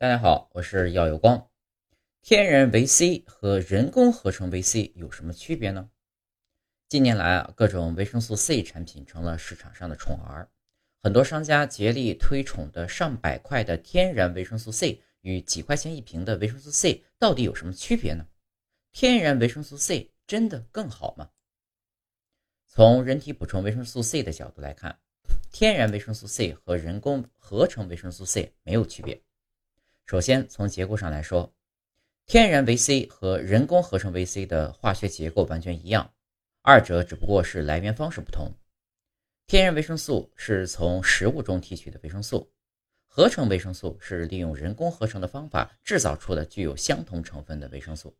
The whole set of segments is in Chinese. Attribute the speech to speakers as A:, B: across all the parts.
A: 大家好，我是耀有光。天然维 C 和人工合成维 C 有什么区别呢？近年来啊，各种维生素 C 产品成了市场上的宠儿，很多商家竭力推崇的上百块的天然维生素 C 与几块钱一瓶的维生素 C 到底有什么区别呢？天然维生素 C 真的更好吗？从人体补充维生素 C 的角度来看，天然维生素 C 和人工合成维生素 C 没有区别。首先，从结构上来说，天然维 C 和人工合成维 C 的化学结构完全一样，二者只不过是来源方式不同。天然维生素是从食物中提取的维生素，合成维生素是利用人工合成的方法制造出的具有相同成分的维生素。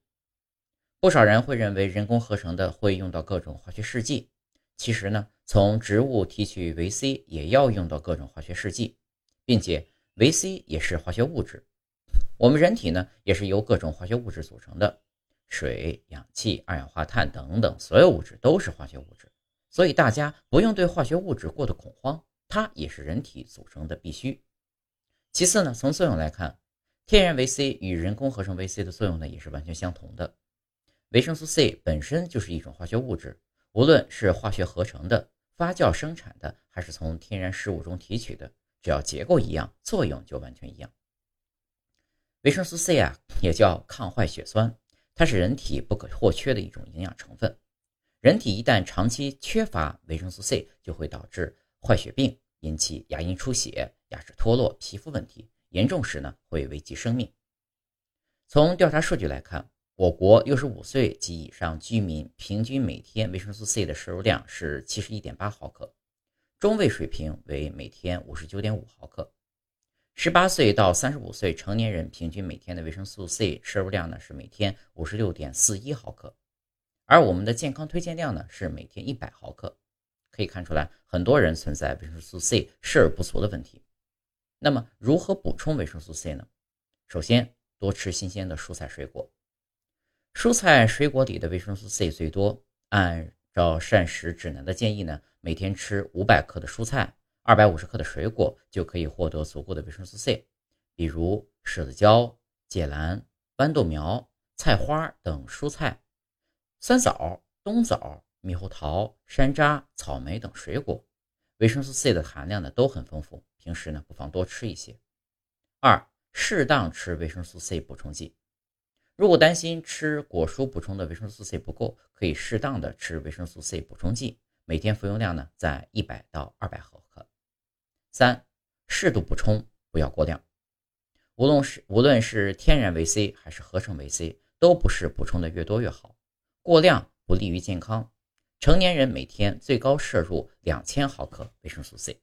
A: 不少人会认为人工合成的会用到各种化学试剂，其实呢，从植物提取维 C 也要用到各种化学试剂，并且维 C 也是化学物质。我们人体呢，也是由各种化学物质组成的，水、氧气、二氧化碳等等，所有物质都是化学物质，所以大家不用对化学物质过度恐慌，它也是人体组成的必须。其次呢，从作用来看，天然维 C 与人工合成维 C 的作用呢，也是完全相同的。维生素 C 本身就是一种化学物质，无论是化学合成的、发酵生产的，还是从天然食物中提取的，只要结构一样，作用就完全一样。维生素 C 啊，也叫抗坏血酸，它是人体不可或缺的一种营养成分。人体一旦长期缺乏维生素 C，就会导致坏血病，引起牙龈出血、牙齿脱落、皮肤问题，严重时呢会危及生命。从调查数据来看，我国六十五岁及以上居民平均每天维生素 C 的摄入量是七十一点八毫克，中位水平为每天五十九点五毫克。十八岁到三十五岁成年人平均每天的维生素 C 摄入量呢是每天五十六点四一毫克，而我们的健康推荐量呢是每天一百毫克。可以看出来，很多人存在维生素 C 摄入不足的问题。那么，如何补充维生素 C 呢？首先，多吃新鲜的蔬菜水果。蔬菜水果里的维生素 C 最多。按照膳食指南的建议呢，每天吃五百克的蔬菜。二百五十克的水果就可以获得足够的维生素 C，比如柿子椒、芥蓝、豌豆苗、菜花等蔬菜，酸枣、冬枣、猕猴桃、山楂、草莓等水果，维生素 C 的含量呢都很丰富，平时呢不妨多吃一些。二、适当吃维生素 C 补充剂，如果担心吃果蔬补充的维生素 C 不够，可以适当的吃维生素 C 补充剂，每天服用量呢在一百到二百毫克。三、适度补充，不要过量。无论是无论是天然维 C 还是合成维 C，都不是补充的越多越好，过量不利于健康。成年人每天最高摄入两千毫克维生素 C。